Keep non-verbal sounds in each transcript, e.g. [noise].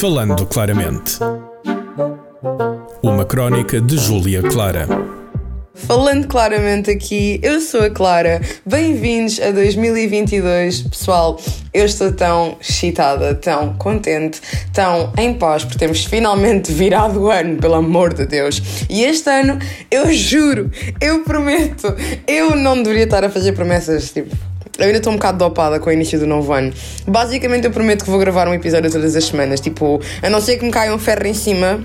Falando claramente. Uma crónica de Júlia Clara. Falando claramente aqui, eu sou a Clara. Bem-vindos a 2022. Pessoal, eu estou tão excitada, tão contente, tão em paz por termos finalmente virado o ano, pelo amor de Deus. E este ano, eu juro, eu prometo, eu não deveria estar a fazer promessas tipo eu ainda estou um bocado dopada com o início do novo ano. Basicamente, eu prometo que vou gravar um episódio todas as semanas. Tipo, a não ser que me caia um ferro em cima,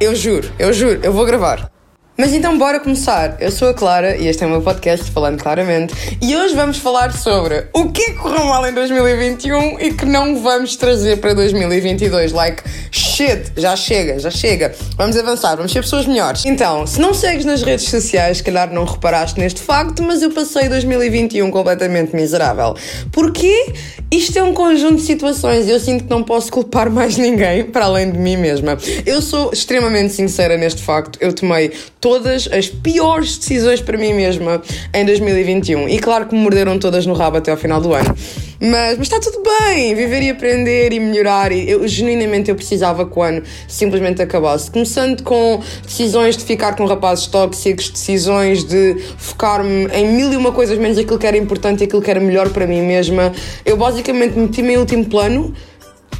eu juro, eu juro, eu vou gravar. Mas então bora começar. Eu sou a Clara e este é o meu podcast Falando Claramente e hoje vamos falar sobre o que correu mal em 2021 e que não vamos trazer para 2022. Like, shit, já chega, já chega. Vamos avançar, vamos ser pessoas melhores. Então, se não segues nas redes sociais, se calhar não reparaste neste facto, mas eu passei 2021 completamente miserável. Porquê? Isto é um conjunto de situações e eu sinto que não posso culpar mais ninguém para além de mim mesma. Eu sou extremamente sincera neste facto. Eu tomei todas as piores decisões para mim mesma em 2021. E claro que me morderam todas no rabo até ao final do ano. Mas, mas está tudo bem, viver e aprender e melhorar. E eu, genuinamente, eu precisava que o ano simplesmente acabasse. Começando com decisões de ficar com rapazes tóxicos, decisões de focar-me em mil e uma coisas menos aquilo que era importante e aquilo que era melhor para mim mesma. Eu basicamente meti-me em último plano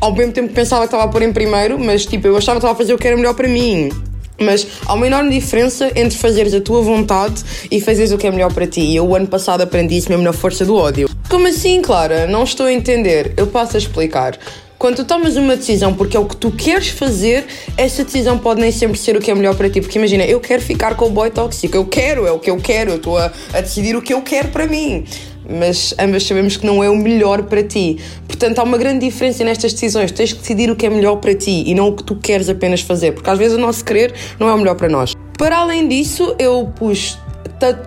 ao mesmo tempo que pensava que estava a pôr em primeiro, mas tipo, eu achava que estava a fazer o que era melhor para mim. Mas há uma enorme diferença entre fazeres a tua vontade e fazeres o que é melhor para ti. E eu, o ano passado, aprendi isso mesmo na força do ódio. Como assim, Clara? Não estou a entender. Eu passo a explicar. Quando tu tomas uma decisão porque é o que tu queres fazer, essa decisão pode nem sempre ser o que é melhor para ti. Porque imagina, eu quero ficar com o boy tóxico, eu quero, é o que eu quero, eu estou a, a decidir o que eu quero para mim mas ambas sabemos que não é o melhor para ti. Portanto, há uma grande diferença nestas decisões. Tens que decidir o que é melhor para ti e não o que tu queres apenas fazer, porque às vezes o nosso querer não é o melhor para nós. Para além disso, eu pus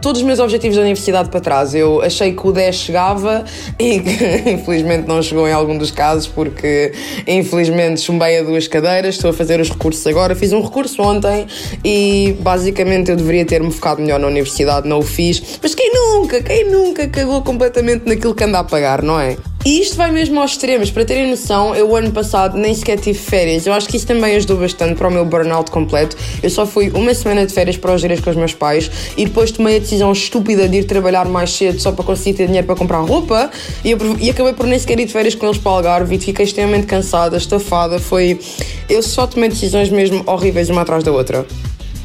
todos os meus objetivos da universidade para trás. Eu achei que o 10 chegava e [laughs] infelizmente não chegou em algum dos casos porque infelizmente chumbei a duas cadeiras, estou a fazer os recursos agora, fiz um recurso ontem e basicamente eu deveria ter-me focado melhor na universidade, não o fiz. Mas quem nunca, quem nunca cagou completamente naquilo que anda a pagar, não é? E isto vai mesmo aos extremos. Para terem noção, eu ano passado nem sequer tive férias. Eu acho que isso também ajudou bastante para o meu burnout completo. Eu só fui uma semana de férias para os dias com os meus pais e depois tomei a decisão estúpida de ir trabalhar mais cedo só para conseguir ter dinheiro para comprar roupa e, eu, e acabei por nem sequer ir de férias com eles para o Algarve e fiquei extremamente cansada, estafada. Foi. Eu só tomei decisões mesmo horríveis uma atrás da outra.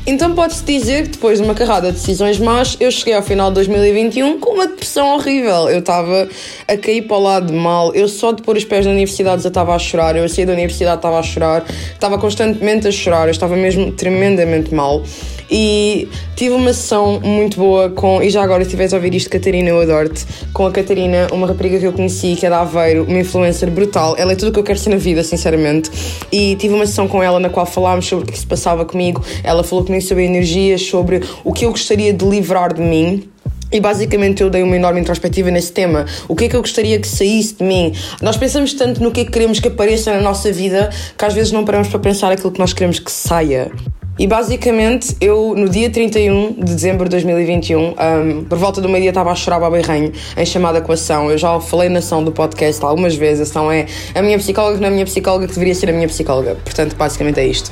Então pode-se dizer que depois de uma carrada de decisões más, eu cheguei ao final de 2021 com uma depressão horrível. Eu estava a cair para o lado mal, eu só de pôr os pés na universidade já estava a chorar, eu saí da universidade estava a chorar, estava constantemente a chorar, eu estava mesmo tremendamente mal. E tive uma sessão muito boa com, e já agora se estiveres a ouvir isto, Catarina, eu adoro-te, com a Catarina, uma rapariga que eu conheci, que é da Aveiro, uma influencer brutal. Ela é tudo o que eu quero ser na vida, sinceramente. E tive uma sessão com ela na qual falámos sobre o que se passava comigo. Ela falou comigo sobre energias, sobre o que eu gostaria de livrar de mim. E basicamente eu dei uma enorme introspectiva nesse tema. O que é que eu gostaria que saísse de mim? Nós pensamos tanto no que é que queremos que apareça na nossa vida que às vezes não paramos para pensar aquilo que nós queremos que saia. E basicamente, eu no dia 31 de dezembro de 2021, um, por volta do meio-dia, estava a chorar e em chamada com a ação. Eu já falei na ação do podcast algumas vezes. A ação é a minha psicóloga, não é a minha psicóloga, que deveria ser a minha psicóloga. Portanto, basicamente é isto.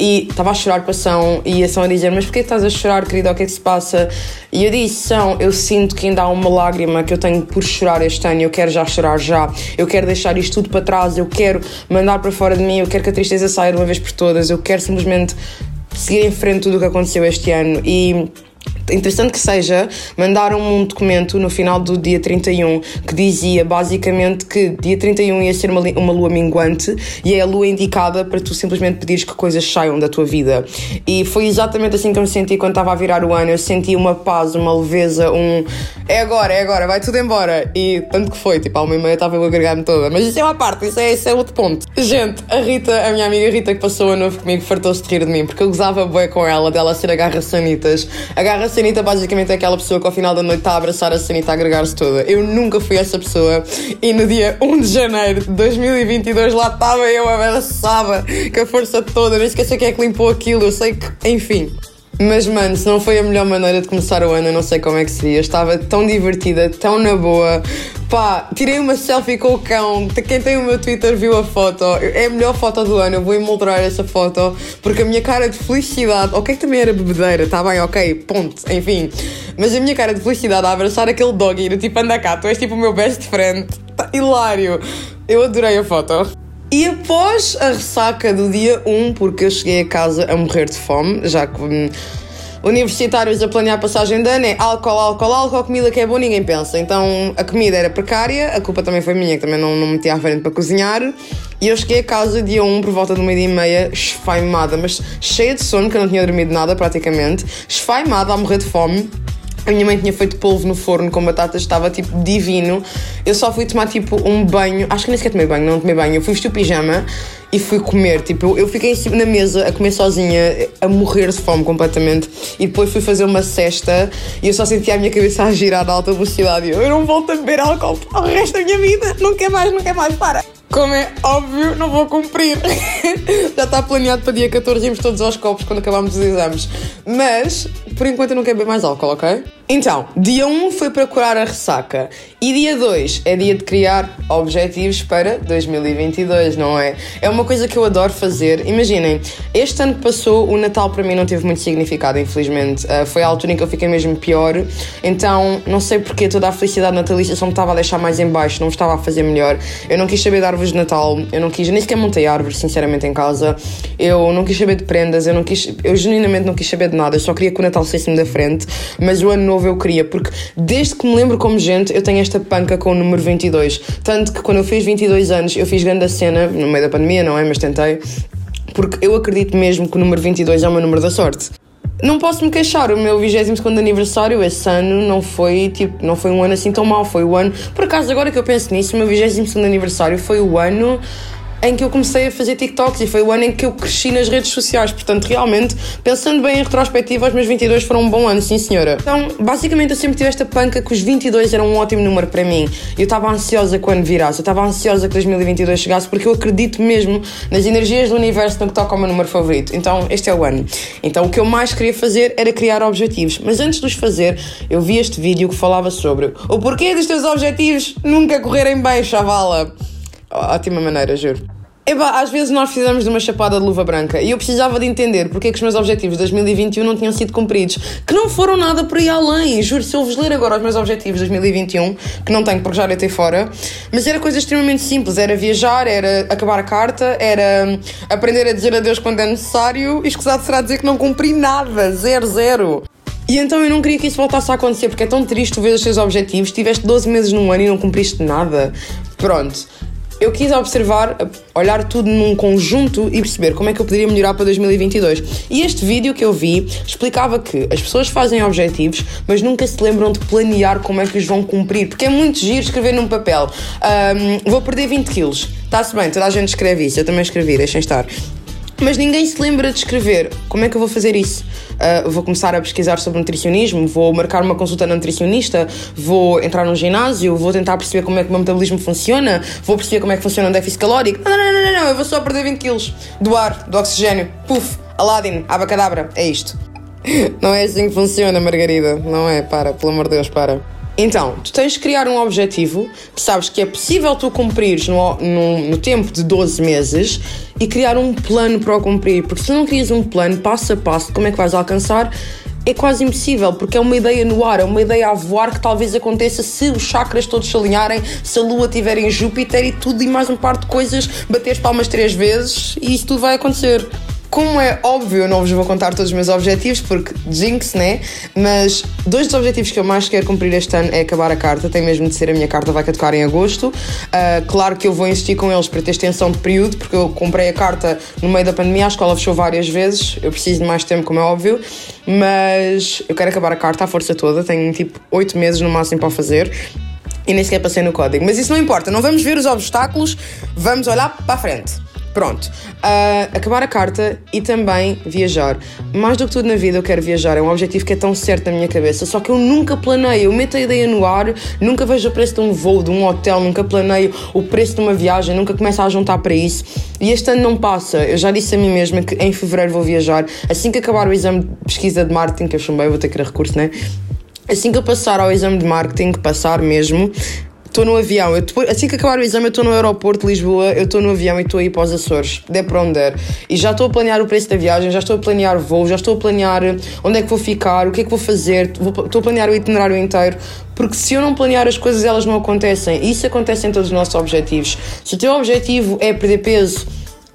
E estava a chorar com a ação e a ação a dizer: Mas porquê estás a chorar, querida? O que é que se passa? E eu disse: São, eu sinto que ainda há uma lágrima que eu tenho por chorar este ano. Eu quero já chorar já. Eu quero deixar isto tudo para trás. Eu quero mandar para fora de mim. Eu quero que a tristeza saia de uma vez por todas. Eu quero simplesmente seguir em frente tudo o que aconteceu este ano e interessante que seja, mandaram um documento no final do dia 31 que dizia basicamente que dia 31 ia ser uma, uma lua minguante e é a lua indicada para tu simplesmente pedires que coisas saiam da tua vida. E foi exatamente assim que eu me senti quando estava a virar o ano. Eu senti uma paz, uma leveza, um é agora, é agora, vai tudo embora. E tanto que foi, tipo, a uma e meia estava a agregar-me toda. Mas isso é uma parte, isso é, isso é outro ponto. Gente, a Rita, a minha amiga Rita que passou a novo comigo, fartou-se de rir de mim porque eu gozava bem com ela, dela ser a garra sanitas. A Sanita basicamente é aquela pessoa que ao final da noite está a abraçar a Sanita a agregar-se toda. Eu nunca fui essa pessoa e no dia 1 de janeiro de 2022 lá estava eu, a abraçava com a força toda. Nem esqueci quem é que limpou aquilo, eu sei que, enfim. Mas, mano, se não foi a melhor maneira de começar o ano, eu não sei como é que seria. Estava tão divertida, tão na boa. Pá, tirei uma selfie com o cão. Quem tem o meu Twitter viu a foto. É a melhor foto do ano. Eu vou emoldurar essa foto porque a minha cara de felicidade. Ok, também era bebedeira, tá bem, ok, ponto, enfim. Mas a minha cara de felicidade a abraçar aquele doggy, do tipo, anda cá, tu és tipo o meu best friend. Tá hilário. Eu adorei a foto. E após a ressaca do dia 1, porque eu cheguei a casa a morrer de fome, já que hum, universitários a planear passagem de ano é álcool, álcool, álcool, comida que é boa, ninguém pensa. Então a comida era precária, a culpa também foi minha, que também não, não me meti à frente para cozinhar. E eu cheguei a casa dia 1 por volta de uma dia e meia, esfaimada, mas cheia de sono, que eu não tinha dormido nada praticamente, esfaimada a morrer de fome. A minha mãe tinha feito polvo no forno com batatas, estava tipo divino. Eu só fui tomar tipo um banho, acho que nem sequer tomei banho, não tomei banho. Eu fui vestir o pijama e fui comer. Tipo, eu fiquei na mesa a comer sozinha, a morrer de fome completamente. E depois fui fazer uma cesta e eu só sentia a minha cabeça a girar a alta velocidade. Eu, eu não volto a beber álcool ao resto da minha vida, não quer mais, não quer mais, para. Como é óbvio, não vou cumprir. [laughs] Já está planeado para dia 14 irmos todos aos copos quando acabarmos os exames. Mas, por enquanto, eu não quero beber mais álcool, ok? Então, dia 1 foi para curar a ressaca. E dia 2 é dia de criar objetivos para 2022, não é? É uma coisa que eu adoro fazer. Imaginem, este ano que passou, o Natal para mim não teve muito significado, infelizmente. Uh, foi a altura em que eu fiquei mesmo pior. Então, não sei porque toda a felicidade natalícia só me estava a deixar mais em baixo, não me estava a fazer melhor. Eu não quis saber de árvores de Natal, eu não quis, nem sequer montei árvores, sinceramente, em casa. Eu não quis saber de prendas, eu não quis, eu genuinamente não quis saber de nada. Eu só queria que o Natal saísse-me da frente. Mas o ano novo eu queria, porque desde que me lembro como gente, eu tenho esta panca com o número 22. Tanto que quando eu fiz 22 anos, eu fiz grande cena, no meio da pandemia, não é? Mas tentei. Porque eu acredito mesmo que o número 22 é o meu número da sorte. Não posso me queixar, o meu 22 aniversário esse ano não foi tipo, não foi um ano assim tão mau, foi o ano. Por acaso, agora que eu penso nisso, o meu 22 aniversário foi o ano em que eu comecei a fazer TikToks e foi o ano em que eu cresci nas redes sociais. Portanto, realmente, pensando bem em retrospectiva, os meus 22 foram um bom ano, sim senhora. Então, basicamente, eu sempre tive esta panca que os 22 eram um ótimo número para mim. Eu estava ansiosa quando virasse, eu estava ansiosa que 2022 chegasse porque eu acredito mesmo nas energias do universo no que toca ao meu número favorito. Então, este é o ano. Então, o que eu mais queria fazer era criar objetivos. Mas antes de os fazer, eu vi este vídeo que falava sobre o porquê dos teus objetivos nunca correrem bem, chavala. Ótima maneira, juro. Eba, às vezes nós precisamos de uma chapada de luva branca e eu precisava de entender porque é que os meus objetivos de 2021 não tinham sido cumpridos, que não foram nada por aí além. Juro, se eu vos ler agora os meus objetivos de 2021, que não tenho porque já deitei fora, mas era coisa extremamente simples: era viajar, era acabar a carta, era hum, aprender a dizer adeus quando é necessário e escusado será dizer que não cumpri nada, zero, zero. E então eu não queria que isso voltasse a acontecer, porque é tão triste ver os teus objetivos, tiveste 12 meses num ano e não cumpriste nada. Pronto eu quis observar, olhar tudo num conjunto e perceber como é que eu poderia melhorar para 2022. E este vídeo que eu vi explicava que as pessoas fazem objetivos, mas nunca se lembram de planear como é que os vão cumprir, porque é muito giro escrever num papel. Um, vou perder 20 quilos. Está-se bem, toda a gente escreve isso, eu também escrevi, deixem estar. Mas ninguém se lembra de escrever. Como é que eu vou fazer isso? Uh, vou começar a pesquisar sobre nutricionismo, vou marcar uma consulta na nutricionista, vou entrar num ginásio, vou tentar perceber como é que o meu metabolismo funciona, vou perceber como é que funciona o déficit calórico. Não, não, não, não, não, eu vou só perder 20 quilos do ar, do oxigênio. Puf, Aladdin, abacadabra, é isto. [laughs] Não é assim que funciona, Margarida. Não é, para, pelo amor de Deus, para. Então, tu tens de criar um objetivo que sabes que é possível tu cumprires no, no, no, tempo de 12 meses e criar um plano para o cumprir. Porque se não crias um plano passo a passo de como é que vais alcançar, é quase impossível, porque é uma ideia no ar, é uma ideia a voar que talvez aconteça se os chakras todos se alinharem, se a lua estiver em Júpiter e tudo e mais um par de coisas, bater palmas três vezes e isso tudo vai acontecer. Como é óbvio, eu não vos vou contar todos os meus objetivos, porque jinx, né? Mas dois dos objetivos que eu mais quero cumprir este ano é acabar a carta, tem mesmo de ser a minha carta, vai caducar em agosto. Uh, claro que eu vou insistir com eles para ter extensão de período, porque eu comprei a carta no meio da pandemia, a escola fechou várias vezes, eu preciso de mais tempo, como é óbvio, mas eu quero acabar a carta à força toda, tenho tipo oito meses no máximo para fazer e nem sequer passei no código. Mas isso não importa, não vamos ver os obstáculos, vamos olhar para a frente. Pronto. Uh, acabar a carta e também viajar. Mais do que tudo na vida eu quero viajar. É um objetivo que é tão certo na minha cabeça. Só que eu nunca planeio. Eu meto a ideia no ar, nunca vejo o preço de um voo, de um hotel, nunca planeio o preço de uma viagem, nunca começo a juntar para isso. E este ano não passa. Eu já disse a mim mesma que em fevereiro vou viajar. Assim que acabar o exame de pesquisa de marketing, que eu chumbei, vou ter que ir a recurso, né? Assim que eu passar ao exame de marketing, passar mesmo, Estou no avião, eu, assim que acabar o exame, eu estou no aeroporto de Lisboa, eu estou no avião e estou a ir para os Açores, der para onde der. E já estou a planear o preço da viagem, já estou a planear voo, já estou a planear onde é que vou ficar, o que é que vou fazer, estou a planear o itinerário inteiro, porque se eu não planear as coisas, elas não acontecem. E isso acontece em todos os nossos objetivos. Se o teu objetivo é perder peso,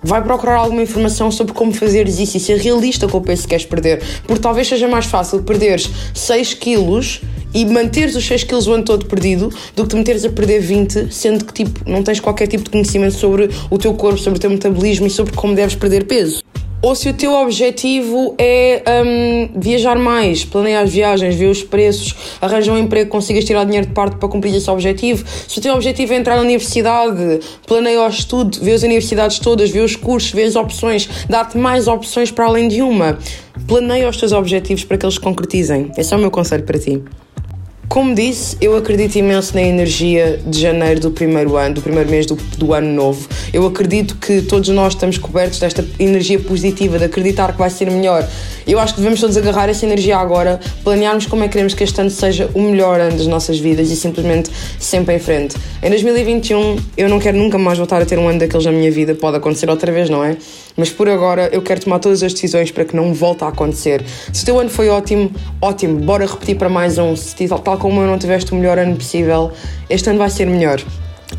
vai procurar alguma informação sobre como isso e ser realista com o peso que queres perder. Porque talvez seja mais fácil perderes 6 quilos e manteres os 6 quilos o ano todo perdido do que te meteres a perder 20, sendo que tipo, não tens qualquer tipo de conhecimento sobre o teu corpo, sobre o teu metabolismo e sobre como deves perder peso ou se o teu objetivo é um, viajar mais, planear as viagens, ver os preços, arranjar um emprego, consigas tirar dinheiro de parte para cumprir esse objetivo. Se o teu objetivo é entrar na universidade, planeia o estudo, vê as universidades todas, vê os cursos, vê as opções, dá-te mais opções para além de uma. Planeia os teus objetivos para que eles concretizem. Esse é o meu conselho para ti. Como disse, eu acredito imenso na energia de janeiro do primeiro ano, do primeiro mês do, do, ano novo. Eu acredito que todos nós estamos cobertos desta energia positiva, de acreditar que vai ser melhor. Eu acho que devemos todos agarrar essa energia agora, planearmos como é que queremos que este ano seja o melhor ano das nossas vidas e simplesmente sempre em frente. Em 2021, eu não quero nunca mais voltar a ter um ano daqueles na minha vida, pode acontecer outra vez, não é? Mas por agora eu quero tomar todas as decisões para que não volte a acontecer. Se o teu ano foi ótimo, ótimo, bora repetir para mais um. Se tal como eu não tiveste o melhor ano possível, este ano vai ser melhor.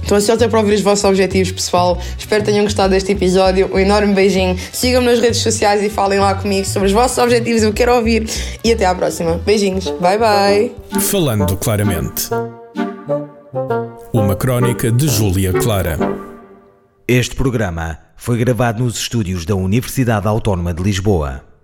Estou ansiosa para ouvir os vossos objetivos, pessoal. Espero que tenham gostado deste episódio. Um enorme beijinho. Sigam-me nas redes sociais e falem lá comigo sobre os vossos objetivos. Eu quero ouvir. E até à próxima. Beijinhos. Bye bye. Falando claramente. Uma crónica de Júlia Clara. Este programa foi gravado nos estúdios da Universidade Autónoma de Lisboa.